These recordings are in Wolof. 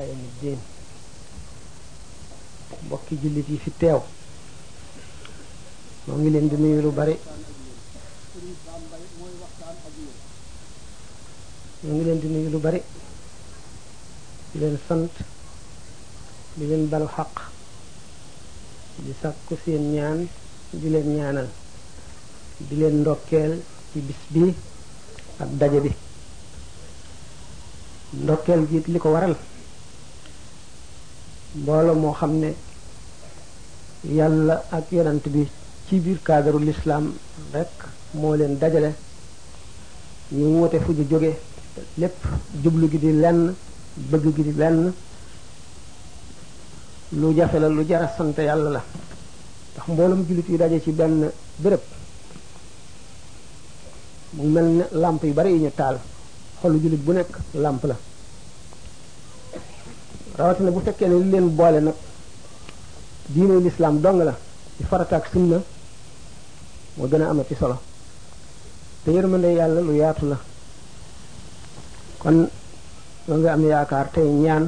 yawmi diin mbokki jullit yi fi teew moo ngi leen di nuyu lu bari moo ngi leen di nuyu lu bari di leen sant di leen balu xaq di sàkku seen ñaan di leen ñaanal di leen ndokkeel ci bis bi ak daje bi ndokkeel gi it li ko waral mbooloo moo xam ne yàlla ak yonant bi ci biir kaadaru lislaam rekk moo leen dajale ñu woote fu ñu jóge lépp jublu gi di lenn bëgg gi di lenn lu jafe la lu jara sant yàlla la ndax mbooloom jullit yu daje ci benn béréb mu mel ne làmp yu bari yu ñu taal xolu jullit bu nekk làmp la rawatina bu fekkee ne li leen boole nag diine lislaam dong la ci farata ak sunna moo gën a amati solo te yërmande yàlla lu yaatu la kon ma nga am yaakaar tey ñaan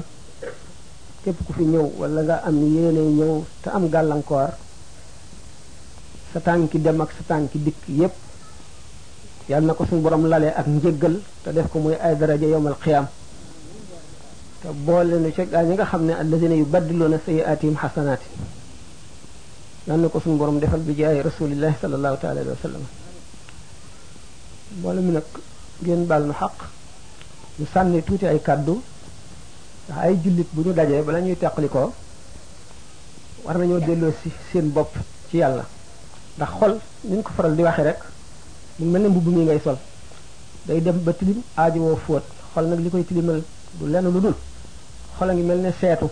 képp ku fi ñëw wala nga am yéene ñëw te am gàllankoor sa tànki dem ak sa tànki dikk yépp yàlla na ko suñu borom lale ak njëggal te def ko muy ay daraja yowmal qiyaam te boole nu ci gaa ñi nga xam ne alladina yubaddiluuna sayyi'aatihim xasanaat yàlla na ko suñu borom defal bi jaay rasulillahi sallallahu taala alayhi wa sallam mbooloo mi nag ngeen baal nu xaq ñu sànni tuuti ay kàddu ndax ay jullit bu ñu dajee bala ñuy teqli ko war nañoo delloo si seen bopp ci yàlla ndax xol ni ñu ko faral di waxe rek mu mel ne mbubb mi ngay sol day dem ba tilim aajo woo fóot xol nag li koy tilimal du lenn lu dul xol a ngi mel ne seetu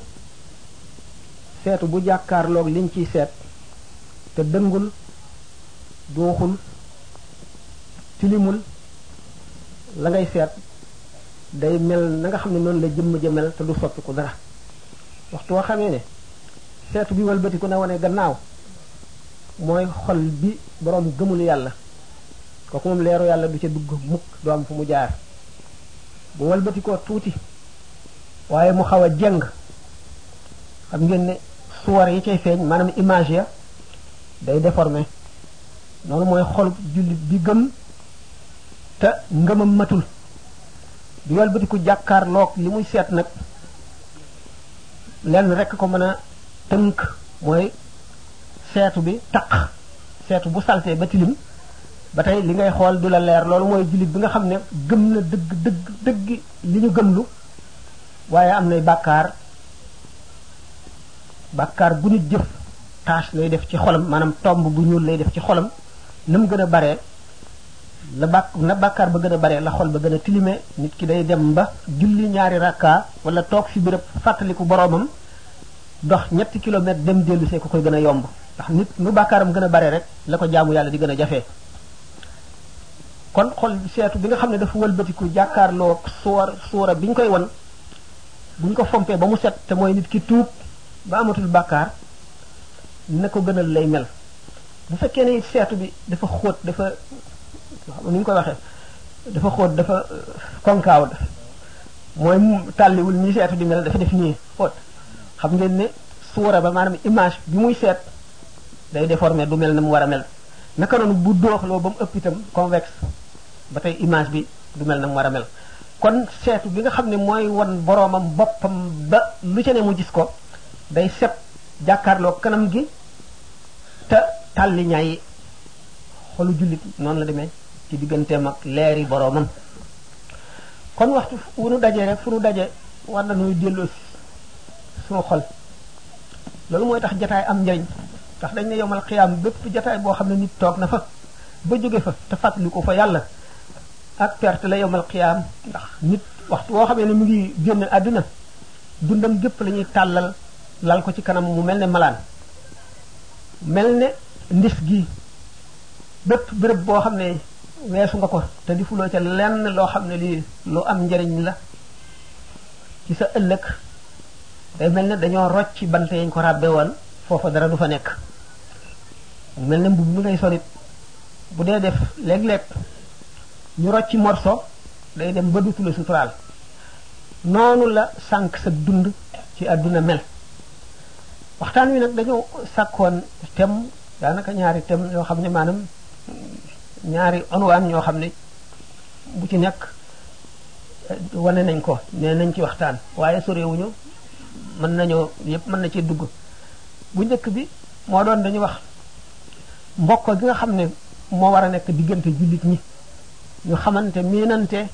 seetu bu jàkkaarloog liñ ciy seet te dëngul duuxul tilimul la ngay seet day mel na nga xam ne noonu la jëmm ja mel te du soppiku dara waxtu woo xamee ne seetu bi walbatiku na wane gannaaw mooy xol bi boroom gëmul yàlla kooku moom leeru yàlla du ca dugg mukk du am fu mu jaar bu walbati ko tuuti waaye mu xaw a jeng xam ngeen ne suwar yi cay feeñ maanaam image ya day déformé noonu mooy xolub jullit bi gëm te ngëmam matul di walbatiku jàkkaarloog li muy seet nag lenn rekk ko mën a tënk mooy seetu bi taq seetu bu saltee ba tilim ba tey li ngay xool du la leer loolu mooy jullit bi nga xam ne gëm na dëgg dëgg dëgg li ñu gëmlu waaye am nay bàkkaar bàkkaar bu nit jëf tâche lay def ci xolam maanaam tomb bu ñuul lay def ci xolam na mu gën a baree la bàkk na bàkkaar ba gën a baree la xol ba gën a tilime nit ki day dem ba julli ñaari rakka wala toog fi béréb fàttaliku boroomam dox ñetti kilomètre dem dellu see ko koy gën a yomb ndax nit nu bàkkaaram gën a bare rek la ko jaamu yàlla di gën a jafee kon xol seetu bi nga xam ne dafa wëlbatiku jàkkaarloo suwar suwara bi ñu koy wan bu ñu ko fompee ba mu set te mooy nit ki tuub ba amatul bàkkaar na ko gënal lay mel bu fekkee ne seetu bi dafa xóot dafa ni ñu koy waxee dafa xóot dafa euh, konkaaw mooy tàlliwul nii seetu di mel dafa def nii xóot xam ngeen ne suura ba maanaam image bi muy seet day déformé du mel na mu war a mel naka noonu bu dooxloo ba mu ëpp itam convexe ba tey image bi du mel na mu war a mel kon seetu bi nga xam ne mooy won boroomam boppam ba lu ca ne mu gis ko day set jàkkaarloo kanam gi te tàlli ñaay xolu jullit noonu la demee ci digganteem ak leeri boroomam kon waxtu wu nu dajee rek fu nu daje war na nuy delloo suñu xol loolu mooy tax jataay am njariñ tax dañ ne yomal xiyaam bépp jataay boo xam ne nit toog na fa ba jóge fa te fàttali ko fa yàlla ak perte la yomal xiyaam ndax nit waxtu woo xamee ne mu ngi génn àdduna dundam gépp la ñuy tàllal lal ko ci kanam mu mel ne malaan mel ne ndis gi bépp béréb boo xam ne weesu nga ko te di fuloo ca lenn loo xam ne lii lu am njariñ la ci sa ëllëg day mel ne dañoo rocc ci bant yañ ko ràbbe woon foofa dara du fa nekk mel ne mbubb mi ngay solit bu dee def léeg-léeg ñu rocc ci morso day dem ba dutu la suturaal noonu la sànq sa dund ci àdduna mel waxtaan wi nag dañoo sàkkoon tem daanaka ñaari tem yoo xam ne maanaam ñaari onwaan ñoo xam ne bu ci nekk eh, wane nañ ko nee nañ ci waxtaan waaye sorewuñu mën nañoo yépp mën na ci dugg bu njëkk bi moo doon dañu wax mbokk gi nga xam ne moo war a nekk diggante jullit ñi ñu xamante miinante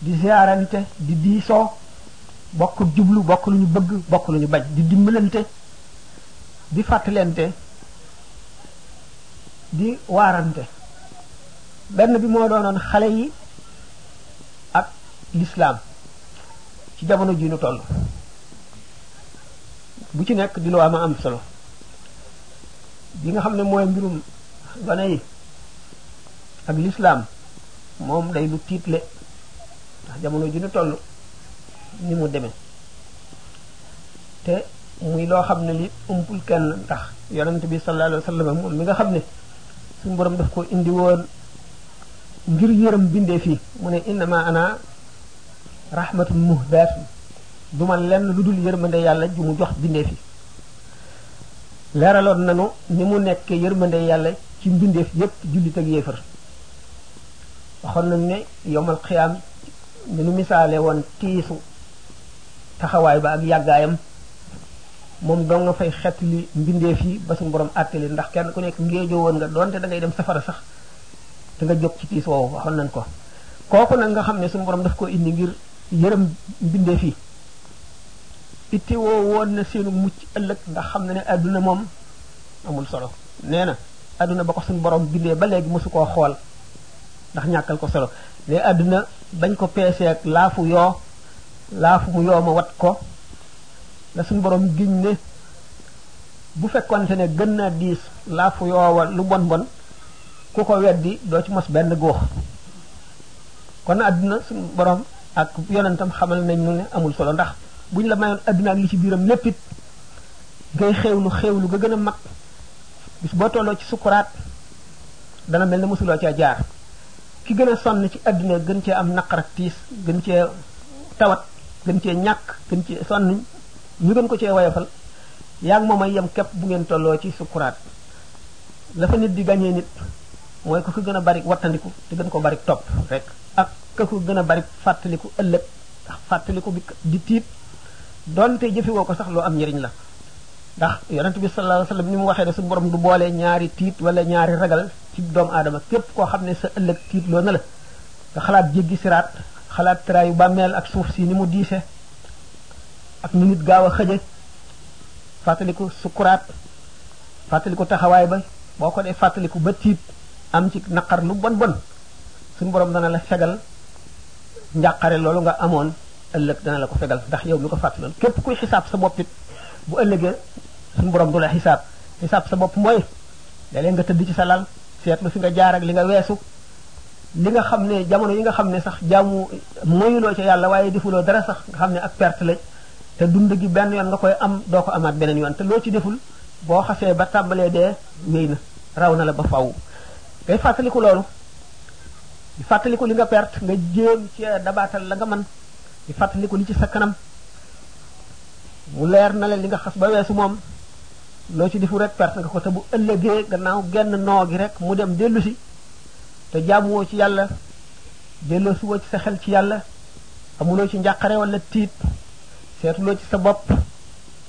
di ziarante di diisoo bokk jublu bokk lu ñu bëgg bokk lu ñu bañ di dimbalante di fàttalente di waarante benn bi moo doonoon xale yi ak lislaam ci jamono ji nu toll bu ci nekk di lu ama am solo bi nga xam ne mooy mbirum gone yi ak lislaam moom day lu tiitle ndax jamono ji nu toll ni mu demee te muy loo xam ne li umpul kenn ndax yonent bi sallallahu alayhi wa sallam moom mi nga xam ne suñu borom daf ko indi woon ngir yërëm bindee fii mu ne innama ana rahmatun muhdaatun du ma lenn lu dul yërmande yàlla ju mu jox bindee fi leeraloon nanu ni mu nekk yërmande yàlla ci mbindeef yépp jullit ak yéefar waxoon nañu ne yomal xiyaam ni nu misaale woon tiisu taxawaay ba ak yàggaayam moom doo nga fay xett li mbindeef yi ba suñu borom àtte leen ndax kenn ku nekk ngéejoo woon nga doonte da ngay dem safara sax te nga jóg ci tiis woowu waxoon nañ ko kooku nag nga xam ne suñu borom daf ko indi ngir yërëm mbindeef yi itte woo woon na seenu mucc ëllëg nga xam ne ne àdduna moom amul solo nee na àdduna ba ko suñu borom bindee ba léegi mosu koo xool ndax ñàkkal ko solo mais àdduna bañ ko peeseeg laafu yoo laaf mu yooma wat ko la suñ borom giñ ne bu fekkonte ne gën naa diis laafu yoowa lu bon bon ku ko weddi doo ci mos benn góox kon àdduna suñ borom ak yonentam xamal nañ ñu ne amul solo ndax buñ la mayoon àdduna ak li ci biiram lépp it ngay xewlu xewlu ga gën a mag bis boo tolloo ci sukuraat dana mel ne mosuloo caa jaar ki gën a sonn ci àdduna gën cee am naqar ak tiis gën cee tawat gën cee ñàkk gën cee sonn ñu gën ko cee woyofal yaa ngi moom ay yem képp bu ngeen tolloo ci sukuraat la fa nit di gañee nit mooy ku ko gën a bari wattandiku te gën ko bari topp rek ak ka ko gën a bari fàttaliku ëllëg ndax fàttaliku bi di tiit donte jëfi woo ko sax loo am njëriñ la ndax yonent bi sallallahu alayhi wasallam ni mu waxee ne suñu borom du boole ñaari tiit wala ñaari ragal ci doomu aadama képp koo xam ne sa ëllëg tiitloo na la nga xalaat jéggi siraat xalaat taraayu bàmmeel ak suuf si ni mu diise ak ni nit gaaw a xëje fàttaliku sukuraat fàttaliku taxawaay ba boo ko dee fàttaliku ba tiit am ci naqar lu bon bon suñu borom dana la fegal njàqare loolu nga amoon ëllëg dana la ko fegal ndax yow mi ko fàttaloon képp kuy xisaab sa bopp it bu ëllëgee suñu borom du la xisaab xisaab sa bopp mooy léeg-léeg nga tëdd ci sa lal seetlu fi nga jaar ak li nga weesu li nga xam ne jamono yi nga xam ne sax jaamu moyuloo ca yàlla waaye defuloo dara sax nga xam ne ak perte la te dund gi benn yoon nga koy am doo ko amaat beneen yoon te loo ci deful boo xasee ba tàmbalee dee wéy na raw na la ba faw ngay fàttaliku loolu di fàttaliku li nga perte nga jéem ci dabaatal la nga man di fàttaliku li ci sa kanam mu leer na la li nga xas ba weesu moom loo ci defu rek perte nga ko te bu ëllëgee gannaaw genn noo gi rek mu dem dellu si te jaamuwoo ci yàlla delloo si woo ci sa xel ci yàlla amuloo ci njàqare wala tiit seetuloo ci sa bopp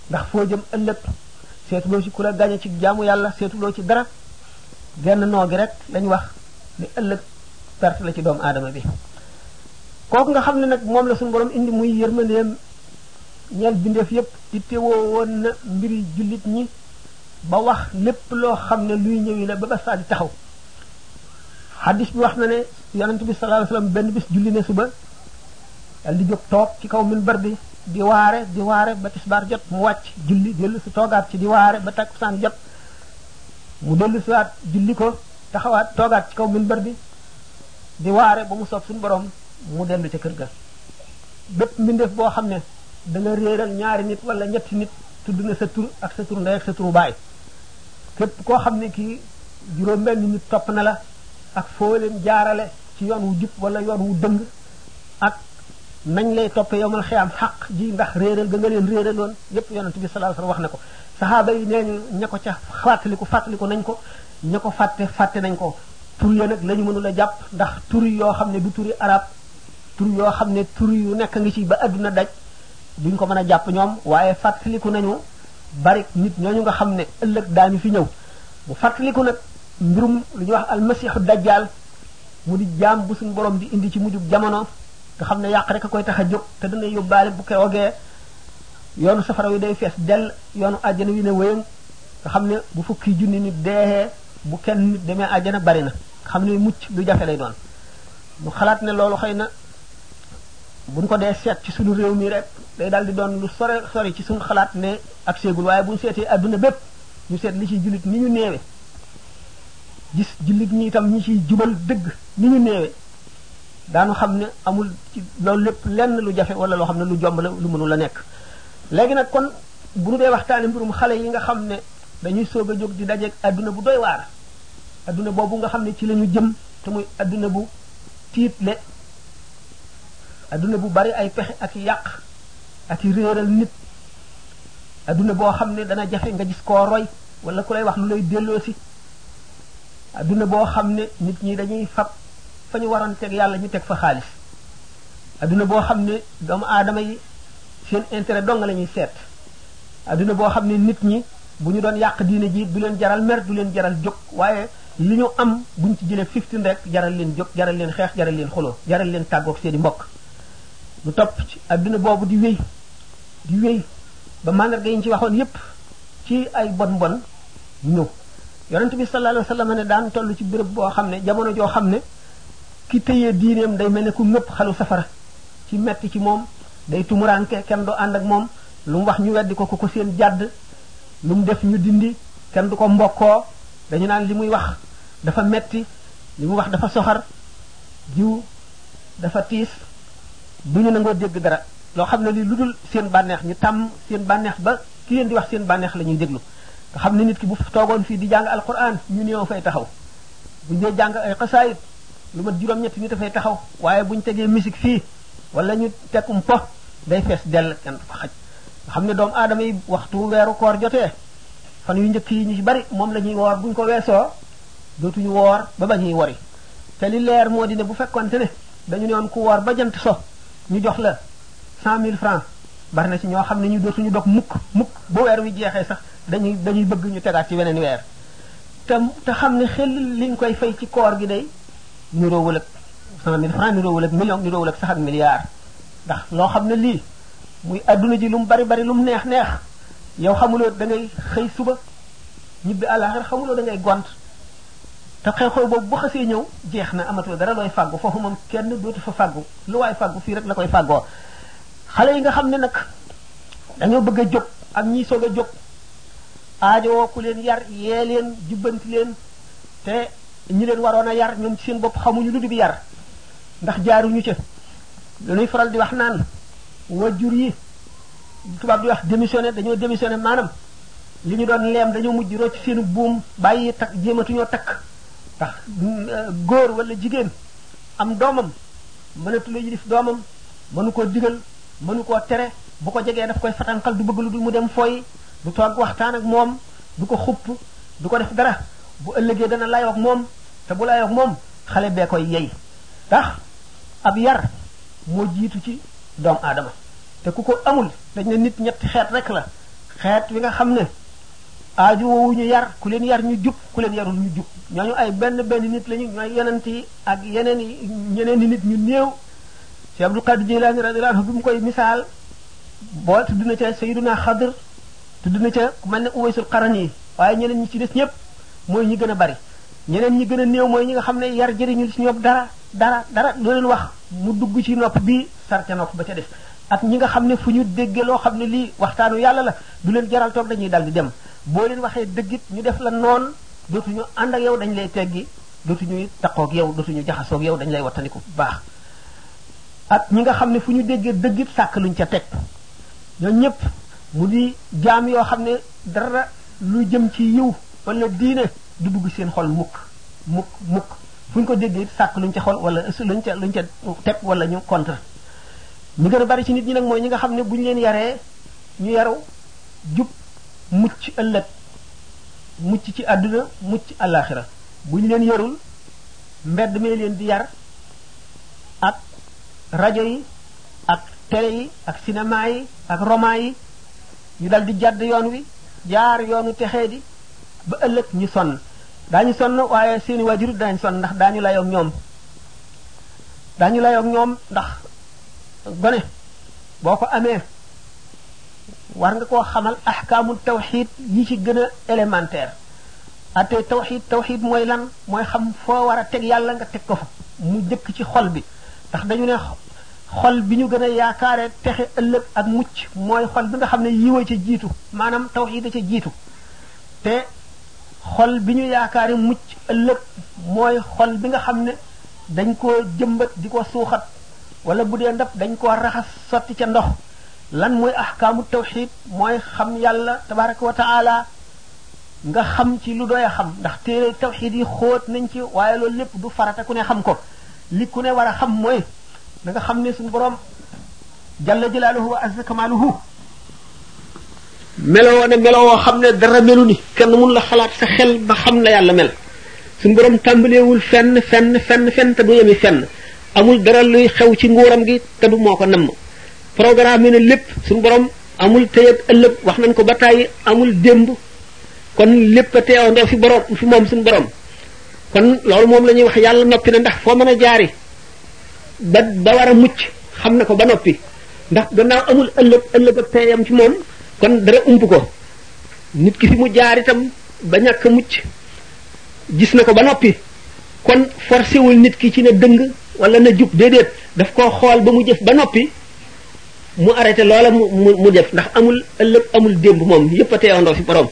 ndax foo jëm ëllëg seetuloo ci ku la gañe ci jaamu yàlla seetuloo ci dara genn noo gi rek lañ wax ni ëllëg perte la ci doomu aadama bi kooku nga xam ne nag moom la suñu borom indi muy yërmandeem ñeel bindeef yépp ittewoo woon na mbiri jullit ñi ba wax lépp loo xam ne luy ñëwi la ba ba saa di taxaw xaddis bi wax na ne yonent bi sallallahu alayhi wasallam benn bis julli ne suba dal di jóg toog ci kaw minbar bi di waare di waare ba tisbaar jot mu wàcc julli dellu si toogaat ci di waare ba takkusaan jot mu dellu si waat julli ko taxawaat toogaat ci kaw minbar bi di waare ba mu soob suñu borom mu dellu ca kër ga bépp mbindeef boo xam ne da nga réeral ñaari nit wala ñetti nit tudd na sa tur ak sa tur ndey ak sa turu baay képp koo xam ne kii juróom benn nit topp na la ak foo leen jaarale ci yoon wu jub wala yoon wu dëng ak nañ lay toppe yowmal xiyaam xaq ji ndax réeral ga nga leen réeraloon yépp yonent bi sallallahu alayhi wasallam wax na ko saxaaba yi nee ñu ña ko ca fàttaliku fàttaliku nañ ko ña ko fàtte fàtte nañ ko tur ya nag la ñu mënul a jàpp ndax tur yoo xam ne du turi arab tur yoo xam ne tur yu nekk ngi ci ba àdduna daj duñ ko mën a jàpp ñoom waaye fàttaliku nañu bari nit ñooñu nga xam ne ëllëg daañu fi ñëw mu fàttaliku nag mbirum lu ñuy wax almasiixu dajjaal mu di jaam bu suñu borom di indi ci mujjub jamono nga xam ne yàq rek a koy tax a jóg te dana yóbbaale bu keroogee yoonu safara wi day fees dell yoonu àjjana wi ne wéyang nga xam ne bu fukki junni nit deexee bu kenn nit demee àjjana bari na xam ne mucc lu jafe lay doon mu xalaat ne loolu xëy na buñ ko dee seet ci suñu réew mi rek day daal di doon lu sore sore ci suñu xalaat ne ak seegul waaye buñ seetee adduna bépp ñu seet li ci jullit ni ñu néewe gis jullit ñi itam ñi ciy jubal dëgg ni ñu néewe daanu xam ne amul ci loolu lépp lenn lu jafe wala loo xam ne lu jomb la lu mënul la nekk léegi nag kon bu ñu dee waxtaane mbirum xale yi nga xam ne dañuy soog a jóg di dajeeg adduna bu doy waar adduna boobu nga xam ne ci la ñu jëm te muy adduna bu tiitle adduna bu bari ay pexe ak yàq ak i réeral nit adduna boo xam ne dana jafe nga gis koo roy wala ku lay wax lu lay delloo si adduna boo xam ne nit ñi dañuy fab fa ñu waroon teg yàlla ñu teg fa xaalis adduna boo xam ne doomu aadama yi seen intérêt dong la ñuy seet adduna boo xam ne nit ñi bu ñu doon yàq diine ji du leen jaral mer du leen jaral jóg waaye li ñu am buñ ci jëlee fifteen rek jaral leen jóg jaral leen xeex jaral leen xuloo jaral leen tàggoog seeni mbokk mu topp ci adduna boobu di wéy di wéy ba mandarga yi ñu ci waxoon yépp ci ay bon bon ñëw yonent bi sallallahu alayhi wasallam ne daan toll ci béréb boo xam ne jamono joo xam ne ki tëyee diineem day mel ne ku ñëpp xalu safara ci metti ci moom day tumuranke kenn du ànd ak moom lu mu wax ñu weddi ko ku ko seen jàdd lu mu def ñu dindi kenn du ko mbokkoo dañu naan li muy wax dafa metti li muy wax dafa soxar jiw dafa tiis du ñu nangoo dégg dara loo xam ne lii lu dul seen bànneex ñu tàmm seen bànneex ba ki leen di wax seen bànneex la ñuy déglu nga xam ne nit ki bu toogoon fii di jàng alquran ñu néew fay taxaw bu ñu jàng ay xasaayit lu mat juróom-ñetti nit dafay taxaw waaye bu ñu tegee musique fii wala ñu teg um po day fees dell kenn fa xaj nga xam ne doomu aadama yi waxtu weeru koor jotee fan yu njëkk yi ñu ci bari moom la ñuy woor buñ ko weesoo dootuñu woor ba ba ñuy wori te li leer moo di ne bu fekkonte ne dañu ne woon ku woor ba jant so ñu jox la cent mille francs bari na ci ñoo xam ne ñu dootuñu dog mukk mukk bu weer wi jeexee sax dañuy dañuy bëgg ñu tegaat ci weneen weer te te xam ne xel liñ koy fay ci koor gi day niroowul ak cent mille francs niroowul ak million niroowul ak sax ak milliard ndax loo xam ne lii muy adduna ji lu mu bari bari lu mu neex neex yow xamuloo da ngay xëy suba ñibbi àllaaxira xamuloo da ngay gont te xew-xew boobu bu xasee ñëw jeex na amatoo dara looy fàggu foofu moom kenn dootu fa fàggu lu waay fàggu fii rek la koy fàggoo xale yi nga xam ne nag dañoo bëgg a jóg ak ñiy soog a jóg aajowoo ku leen yar yee leen jubbanti leen te ñi leen waroon a yar ñoom ci seen bopp xamuñu lu bi yar ndax jaaruñu ca lu ñuy faral di wax naan wajur yi tubaab di wax démissionné dañoo démissionné maanaam li ñu doon leem dañoo mujj rocc seenu buum bàyyi takk jéematuñoo takk ndax euh, góor wala jigéen am doomam mënatu la yilif doomam mënu koo digal mënu koo tere bu ko jegee daf koy fatanqal du bëgg lu dul mu dem fooy du toog waxtaan ak moom du ko xupp du ko def dara bu ëllëgee dana layoo ak moom te bu layoo ak moom xale bee koy yey ndax ab yar moo jiitu ci doomu aadama te ku ko amul dañ ne nit ñetti xeet rek la xeet wi nga xam ne aaju woowu ñu yar ku leen yar ñu jub ku leen yarul ñu jub ñooñu ay benn benn nit lañu ñooy yonent yi ak yeneen ñeneen i nit ñu néew Cheikh Abdul Qadir Jilani radiyallahu anhu bi mu koy misaal boo tudd na ca Sayyiduna Xadr tudd na ca ku mel ne Uwaysul Qarani yi waaye ñeneen ñi ci des ñëpp mooy ñi gën a bari ñeneen ñi gën a néew mooy ñi nga xam ne yar jëriñu ci ñoom dara dara dara loo leen wax mu dugg ci nopp bi sar ca nopp ba ca def ak ñi nga xam ne fu ñu déggee loo xam ne lii waxtaanu yàlla la du leen jaral toog dañuy dal di dem boo leen waxee dëggit ñu def la noon dootuñu ànd ak yow dañ lay teggi dootuñu taqoog yow dootuñu jaxasoog yow dañ lay wattandiku bu baax ak ñi nga xam ne fu ñu déggee dëggit sàkk luñ ca teg ñoo ñëpp mu di jaam yoo xam ne dara lu jëm ci yiw wala diine du dugg seen xol mukk mukk mukk fu ñu ko déggee sàkk luñ ca xool wala luñ ca luñ ca teg wala ñu contre ñu gën a bari ci nit ñi nag mooy ñi nga xam ne bu ñu leen yaree ñu yaru jub mucc ëllëg mucc ci àdduna mucc àllaaxira bu ñu leen yarul mbedd mee leen di yar ak rajo yi ak télé yi ak cinéma yi ak roman yi ñu dal di jàdd yoon wi jaar yoonu texee di ba ëllëg ñu sonn daañu sonn waaye seeni waajur daañu sonn ndax daañu layoog ñoom daañu layoog ñoom ndax gone boo ko amee war nga koo xamal ahkaamul tawxid yi ci gën a élémentaire ate tawxid tawxid mooy lan mooy xam foo war a teg yàlla nga teg ko fa mu jëkk ci xol bi ndax dañu ne xol bi ñu gën a yaakaare texe ëllëg ak mucc mooy xol bi nga xam ne yiwa ca jiitu maanaam tawxid a ca jiitu te xol bi ñu yaakaari mucc ëllëg mooy xol bi nga xam ne dañ koo jëmbat di ko suuxat wala bu dee ndab dañ koo raxas sotti ca ndox lan mooy ahkaamu tawxid mooy xam yàlla tabaraka wa taala nga xam ci lu doy xam ndax téere tawxid yi xóot nañ ci waaye loolu lépp du farata ku ne xam ko li ku ne war a xam mooy na nga xam ne suñu borom jalla jalaaluhu wa azza kamaaluhu meloo ne meloo xam ne dara melu ni kenn mun la xalaat sa xel ba xam la yàlla mel suñu borom tàmbaleewul fenn fenn fenn fenn te du yemi fenn amul dara luy xew ci nguuram gi te du moo ko namm programme yi ne lépp suñu borom amul tey ak ëllëg wax nañ ko ba tàyyi amul démb kon lépp a teewandoo fi borom fi moom suñu borom kon loolu moom la ñuy wax yàlla noppi na ndax foo mën a jaari ba ba war a mucc xam na ko ba noppi ndax gannaaw amul ëllëg ëllëg ak teyam ci moom kon dara ump ko nit ki fi mu jaar itam ba ñàkk mucc gis na ko ba noppi kon forcé wul nit ki ci na dëng wala na jub déedéet daf koo xool ba mu jëf ba noppi mu arrêté loola mu mu mu def ndax amul ëllëg amul démb moom yépp a teewandoo fi borom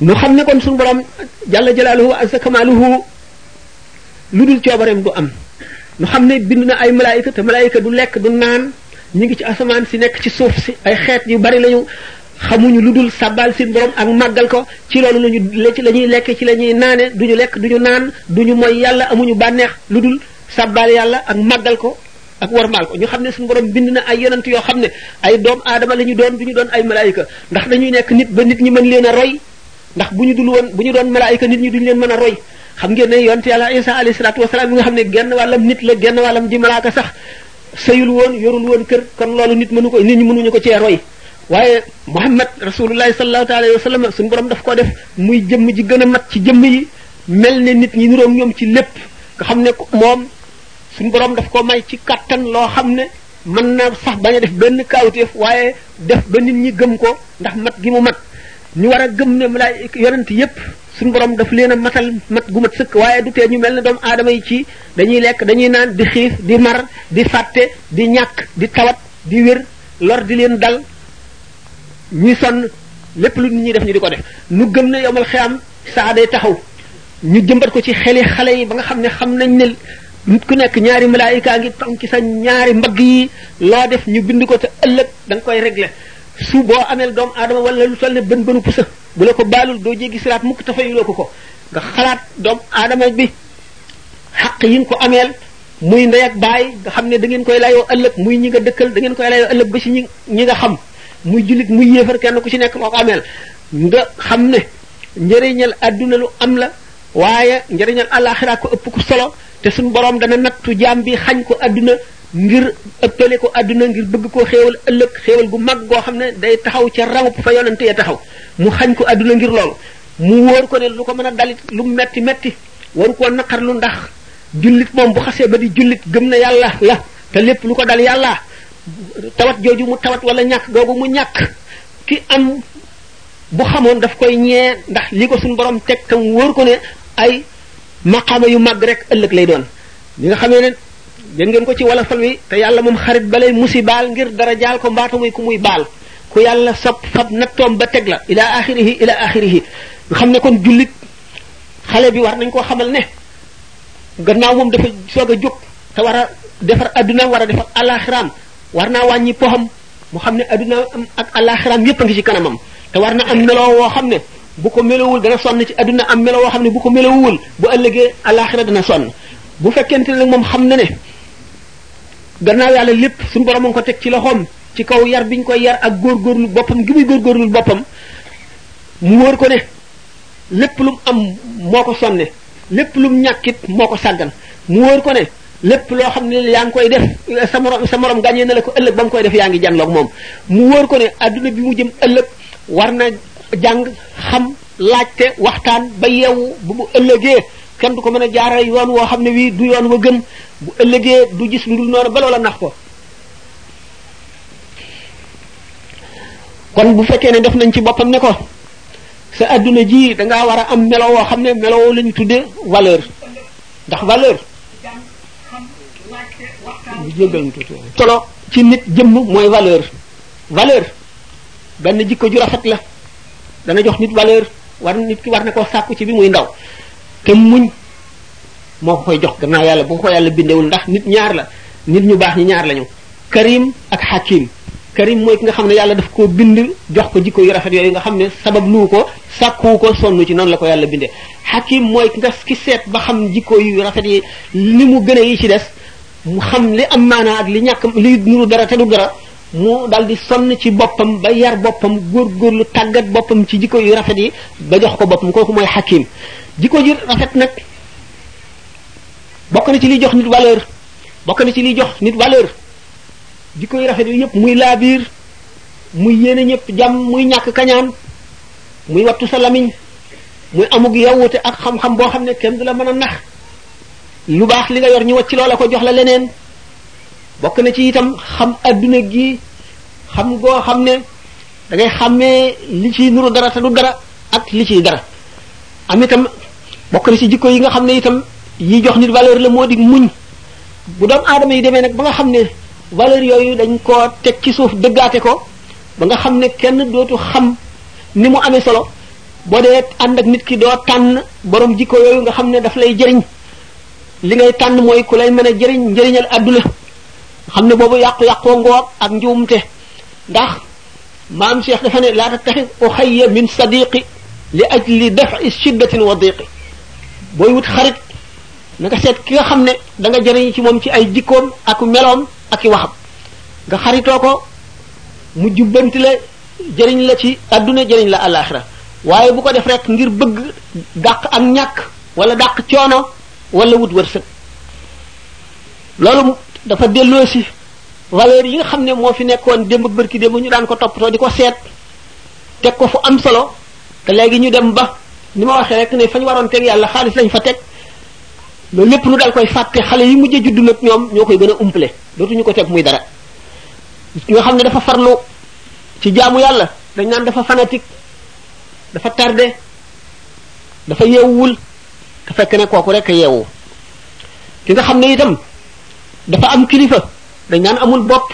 nu xam ne kon suñu borom jàlla jalaaluhu azza kamaaluhu lu dul coobareem du am nu xam ne bind na ay malaayika te malaayika du lekk du naan ñu ngi ci asamaan si nekk ci suuf si ay xeet yu bari lañu xamuñu lu dul sàbbaal seen borom ak màggal ko ci loolu lañu ci la ñuy lekk ci la ñuy naane duñu lekk duñu naan duñu mooy yàlla amuñu bànneex lu dul sàbbaal yàlla ak màggal ko ak warmaal ko ñu xam ne suñu borom bind na ay yonent yoo xam ne ay doom aadama la ñu doon du ñu doon ay malaayika ndax dañuy nekk nit ba nit ñi mën leen a roy ndax bu ñu dul woon bu ñu doon malaayika nit ñi duñu leen mën a roy xam ngeen ne yonte yàlla isa alayhi salaatu wasalaam bi nga xam ne genn wàllam nit la genn wàllam di malaaka sax sëyul woon yorul woon kër kon loolu nit mënu ko nit ñi mënuñu ko cee roy waaye muhammad rasulullahi sallallahu alayhi wa sallam suñu borom daf ko def muy jëmm ji gën a mat ci jëmm yi mel ne nit ñi niroog ñoom ci lépp nga xam ne moom suñu borom daf ko may ci kattan loo xam ne mën na sax bañ a def benn kaawteef waaye def ba nit ñi gëm ko ndax mat gi mu mat ñu war a gëm ne malaay yonent yépp suñu borom daf leen a matal mat gu mat sëkk waaye du tee ñu mel ne doomu aadama yi ci dañuy lekk dañuy naan di xiif di mar di fàtte di ñàkk di tawat di wér lor di leen dal ñuy sonn lépp lu nit ñi def ñu di ko def nu gëm ne yomal xiyam saa day taxaw ñu jëmbat ko ci xeli xale yi ba nga xam ne xam nañ ne nit ku nekk ñaari malaayika ngi tam ci sa ñaari mbagg yi loo def ñu bind ko te ëllëg da nga koy régler su boo ameel doomu aadama wala lu toll ne bën bënu pusa bu la ko baalul doo jéggi siraat mukk te fayuloo ko ko nga xalaat doomu aadama bi xaq yi nga ko ameel muy ndey ak baay nga xam ne da ngeen koy layoo ëllëg muy ñi nga dëkkal da ngeen koy layoo ëllëg ba ci ñi ñi nga xam muy jullit muy yéefar kenn ku ci nekk moo ko ameel nga xam ne njëriñal adduna lu am la waaye njëriñal àllaaxira ko ëpp ku solo te suñu borom dana nattu jaam bi xañ ko adduna ngir ëppale ko àdduna ngir bëgg koo xéewal ëllëg xéewal gu mag goo xam ne day taxaw ca rangub fa yonante ya taxaw mu xañ ko àdduna ngir loolu mu wóor ko ne lu ko mën a dalit lu metti metti waru koo naqar lu ndax jullit moom bu xasee ba di jullit gëm na yàlla la te lépp lu ko dal yàlla tawat jooju mu tawat wala ñàkk googu mu ñàkk ki am bu xamoon daf koy ñee ndax li ko suñu borom teg tam wóor ko ne ay maqaama yu mag rek ëllëg lay doon li nga xamee ne dégg ngeen ko ci wala fal wi te yàlla moom xarit balay musi baal ngir dara jaal ko mbaata muy ku muy baal ku yàlla sopp fab nattoom ba teg la ila axirihi ila axirihi nga xam ne kon jullit xale bi war nañ koo xamal ne gannaaw moom dafa soog a jóg te war a defar adduna war a defar alaxiraam war naa wàññi poxam mu xam ne adduna am ak alaxiraam yépp a ngi ci kanamam te war na am meloo woo xam ne bu ko melowul dana sonn ci adduna am melo woo xam ne bu ko melowul bu ëllëgee alaxira dana sonn bu fekkente ne moom xam na ne gannaaw yàlla lépp suñu borom a ngi ko teg ci loxoom ci kaw yar biñ koy yar ak góorgóorlu boppam gi muy góorgóorlu boppam mu wóor ko ne lépp lu mu am moo ko sonne lépp lu mu ñàkkit moo ko sàggan mu wóor ko ne lépp loo xam ne yaa ngi koy def sa morom sa morom gàññee na la ko ëllëg ba mu koy def yaa ngi jànloog moom mu wóor ko ne adduna bi mu jëm ëllëg war na jàng xam laajte waxtaan ba yeewu bu mu ëllëgee kenn du ko mën a jaarale yoon woo xam ne wii du yoon wa gën bu ëllëgee du gis lu dul noonu ba loola nax ko kon bu fekkee ne def nañ ci boppam ne ko sa adduna ji da ngaa war a am melo woo xam ne melo woo la ñu tuddee valeur ndax valeur solo ci nit jëmm mooy valeur valeur benn jikko ju rafet la dana jox nit valeur war nit ki war na koo sàkku ci bi muy ndaw te muñ moo ko koy jox gannaaw yàlla bu ko yàlla bindewul ndax nit ñaar la nit ñu baax ñi ñaar lañu karim ak hakim karim mooy ki nga xam ne yàlla daf koo bind jox ko jikko yu rafet yooyu nga xam ne sabab lu ko sàkku ko sonn ci noonu la ko yàlla bindee hakim mooy ki nga ki seet ba xam jikko yu rafet yi li mu gën a yi ci des mu xam li am maanaa ak li ñàkk li nuru dara te du dara mu dal di sonn ci boppam ba yar boppam góorgóorlu tàggat boppam ci jikko yu rafet yi ba jox ko boppam kooku mooy xakim jikko ju rafet nag bokk na ci liy jox nit valeur bokk na ci liy jox nit valeur jikko yu rafet yi yëpp muy laabiir muy yéene ñëpp jàmm muy ñàkk kañaan muy wattu sa lamiñ muy amug yawute ak xam-xam boo xam ne kenn du la mën a nax lu baax li nga yor ñu wacc loola ko jox la leneen bokk na ci itam xam adduna gi xam goo xam ne da ngay xàmmee li ciy nuru dara te du dara ak li ciy dara am itam bokk na ci jikko yi nga xam ne itam yi jox nit valeur la moo di muñ bu doom aadama yi demee nag ba nga xam ne valeur yooyu dañ koo teg ci suuf dëggaate ko ba nga xam ne kenn dootu xam ni mu amee solo boo dee ànd ak nit ki doo tànn borom jikko yooyu nga xam ne daf lay jëriñ li ngay tànn mooy ku lay mën a jëriñ njëriñal àdduna xam ne boobu yàqu-yàqoo ngoor ak njuumte ndax maam Cheikh dafa ne laa tattaxis uxayya min sadiqi li ajli dafi shiddatin wa diqi booy wut xarit na nga seet ki nga xam ne da nga jëriñ ci moom ci ay jikkoom ak meloom ak i waxam nga xaritoo ko mu jubbanti la jëriñ la ci àdduna jëriñ la àllaaxira waaye bu ko def rek ngir bëgg dàq ak ñàkk wala dàq coono wala wut wërsëg loolu dafa delloo si valeur yi nga xam ne moo fi nekkoon démb ak bërki démb ñu daan ko toppatoo di ko seet teg ko fu am solo te léegi ñu dem ba ni ma waxee rek ne fañ waroon teg yàlla xaalis lañ fa teg loolu lépp nu dal koy fàtte xale yi mujj juddu nag ñoom ñoo koy gën a umpale dootuñu ko teg muy dara ki nga xam ne dafa farlu ci jaamu yàlla dañ naan dafa fanatique dafa tardé dafa yeewul te fekk ne kooku rek yeewu ki nga xam ne itam dafa am kilifa dañ naan amul bopp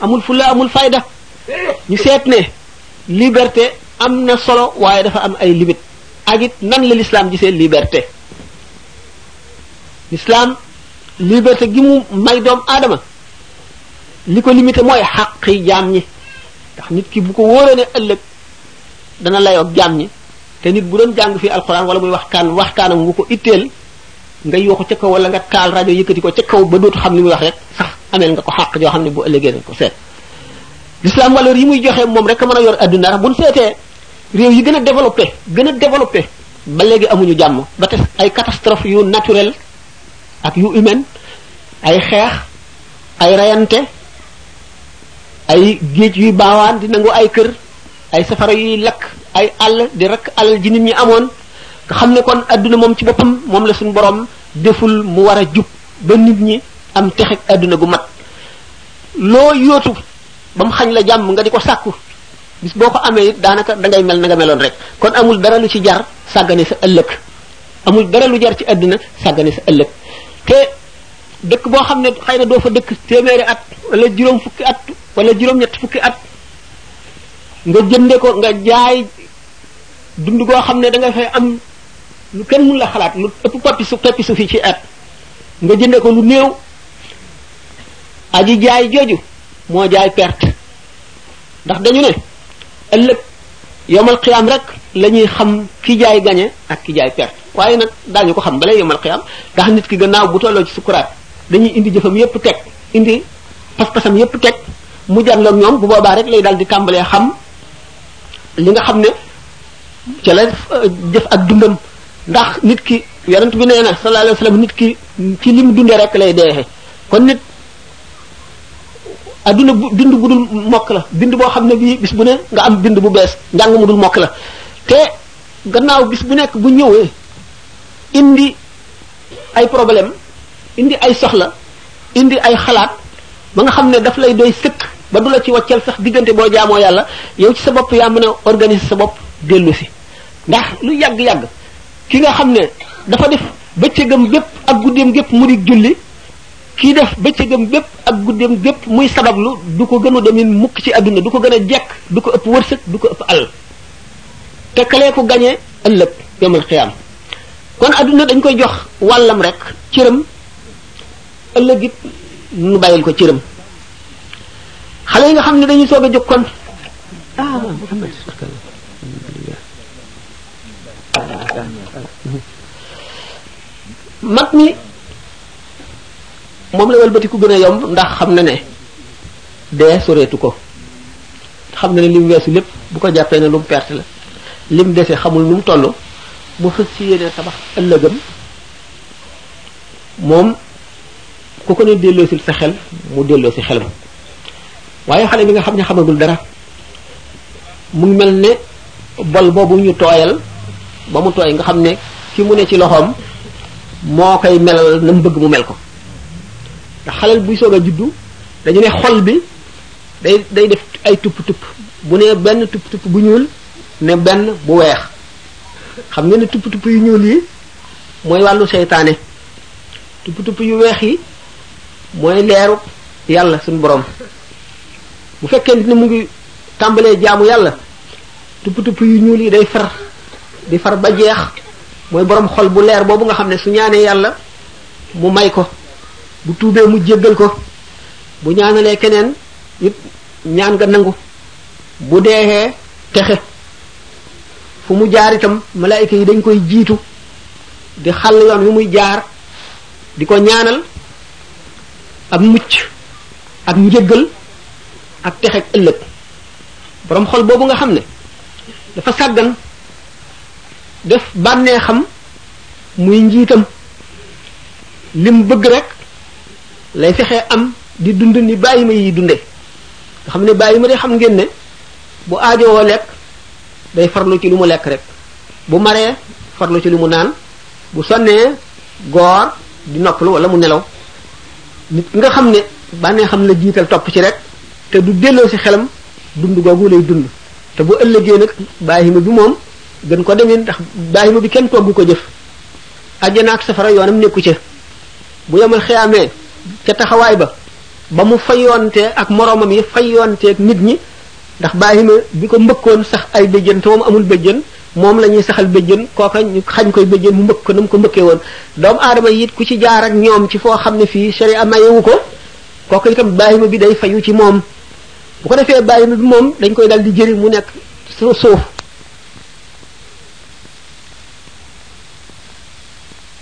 amul fulla amul fayda ñu seet ne liberté am na solo waaye dafa am ay limite ak it nan la l'islam gisee liberté l'islam liberté gi mu may doom aadama li ko limité mooy xàq yi jaam ñi ndax nit ki bu ko wóoree ne ëllëg dana layoog jaam ñi te nit bu doon jàng fii alxuraan wala muy waxtaan waxtaanam wu ko itteel nga yuuxu ca kaw wala nga taal rajo yëkkati ko ca kaw ba dootu xam li muy wax rek sax ameel nga ko xàq joo xam ne bu ëllëgee dañ ko seet l'islam valeur yi muy joxe moom rek a mën a yor adduna rax buñ seetee réew yi gën a développé gën a développé ba léegi amuñu jàmm ba te ay catastrophe yu naturel ak yu humaine ay xeex ay rayante ay géej yuy baawaan di nangu ay kër ay safara yuy lakk ay àll di rakk alal ji nit ñi amoon nga xam ne kon adduna moom ci boppam moom la suñu borom deful mu war a jub ba nit ñi am texeg adduna gu mat loo yootu ba mu xañ la jàmm nga di ko sàkku bis boo ko amee it daanaka dangay mel na nga meloon rek kon amul dara lu ci jar sàggane sa ëllëg amul dara lu jar ci adduna sàggane sa ëllëg te dëkk boo xam ne xëy na doo fa dëkk téeméeri at wala juróom fukki at wala juróom-ñett fukki at nga jënde ko nga jaay dund goo xam ne da nga fay am lu kenn mun la xalaat lu ëpp poppi su poppi su fi ci at nga jënde ko lu néew aji jaay jooju moo jaay perte ndax dañu ne ëllëg yomal xiyaam rek la ñuy xam ki jaay gañe ak ki jaay perte waaye nag daañu ko xam balay yomal xiyaam ndax nit ki gannaaw bu tolloo ci sukuraat dañuy indi jëfam yépp teg indi pas-pasam yépp teg mu janloog ñoom bu boobaa rek lay daal di tàmbalee xam li nga xam ne ca la euh, jëf ak dundam ndax nit ki yonent bi nee na sallallahu alayhi wa sallam nit ki ci lim dundee rek lay deexe kon nit adduna bu bind bu dul mokk la bind boo xam ne bii bis bu ne nga am bind bu bees njàng mu dul mokk la te gannaaw bis bu nekk bu ñëwee indi ay problème indi ay soxla indi ay xalaat ba nga xam ne daf lay doy sëkk ba du la ci wàccal sax diggante boo jaamoo yàlla yow ci sa bopp yaa mën a organiser sa bopp dellu si ndax lu yàgg-yàgg ki nga xam ne dafa def bëccëgam bépp ak guddeem gépp mu di julli kii def bëccëgam bépp ak guddeem gépp muy sabablu du ko gën a demin mukk ci àdduna du ko gën a jekk du ko ëpp wërsëg du ko ëpp alal tekkalee ku gañe ëllëg yomal xiyaam kon adduna dañ koy jox wàllam rek cëram ëllëg it ñu bàyyil ko cëram xale yi nga xam ne dañuy soog a jóg kon ah Muhammad mag mi moom la wëlbati ku gën a yomb ndax xam na ne dee soreetu ko xam na ne li mu weesu lépp bu ko jàppee ne lu mu perte la li mu dese xamul nu mu toll mu fës ci yéene tabax ëllëgam moom ku ko ne delloosil sa xel mu delloo si xelam waaye xale bi nga xam ne xamagul dara mu ngi mel ne bol boobu ñu tooyal ba mu tooy nga xam ne fi mu ne ci loxoom moo koy melal na mu bëgg mu mel ko ndax xalel buy soog a juddu dañu ne xol bi day day def ay tupp tupp bu nee benn tupp tupp bu ñuul ne benn bu weex xam nga ne tupp tupp yu ñuul yi mooy wàllu seytaane tupp tupp yu weex yi mooy leeru yàlla suñu borom bu fekkee nit ne mu ngi tàmbalee jaamu yàlla tupp tupp yu ñuul yi day far di far ba jeex mooy borom xol bu leer boobu nga xam ne su ñaanee yàlla mu may ko bu tuubee mu jéggal ko bu ñaanalee keneen it ñaan nga nangu bu deexee texe fu mu jaar itam malaayika yi dañ koy jiitu di xàll yoon wi muy jaar di ko ñaanal ak mucc ak njëggal ak texe ak ëllëg boroom xol boobu nga xam ne dafa sàggan def bànnee xam muy njiitam lim bëgg rek lay fexee am di dund ni bàyyi ma yi dunde nga xam ne bàyyi ma de xam ngeen ne bu aajowoo lekk day farlu ci lu mu lekk rek bu maree farlu ci lu mu naan bu sonnee goor di noppalu wala mu nelaw nit nga xam ne bànnee xam la jiital topp ci rek te du delloo si xelam dund googu lay dund te bu ëllëgee nag bàyyi ma bi moom gën ko demee ndax bàyyi ma bi kenn togg ko jëf àjjana ak safara yoonam nekku ca bu yemal xiyaamee ca taxawaay ba ba mu fayoonte ak moroomam yi fayoonte ak nit ñi ndax bàyyi ma bi ko mbëkkoon sax ay béjjën te moom amul béjjën moom la ñuy saxal béjjën kooka ñu xañ koy béjjën mu mbëkk ko na mu ko mbëkkee woon doomu aadama yi it ku ci jaar ak ñoom ci foo xam ne fii sharia mayewu ko kooka itam bàyyi ma bi day fayu ci moom bu ko defee bàyyi ma bi moom dañ koy dal di jëri mu nekk su- suuf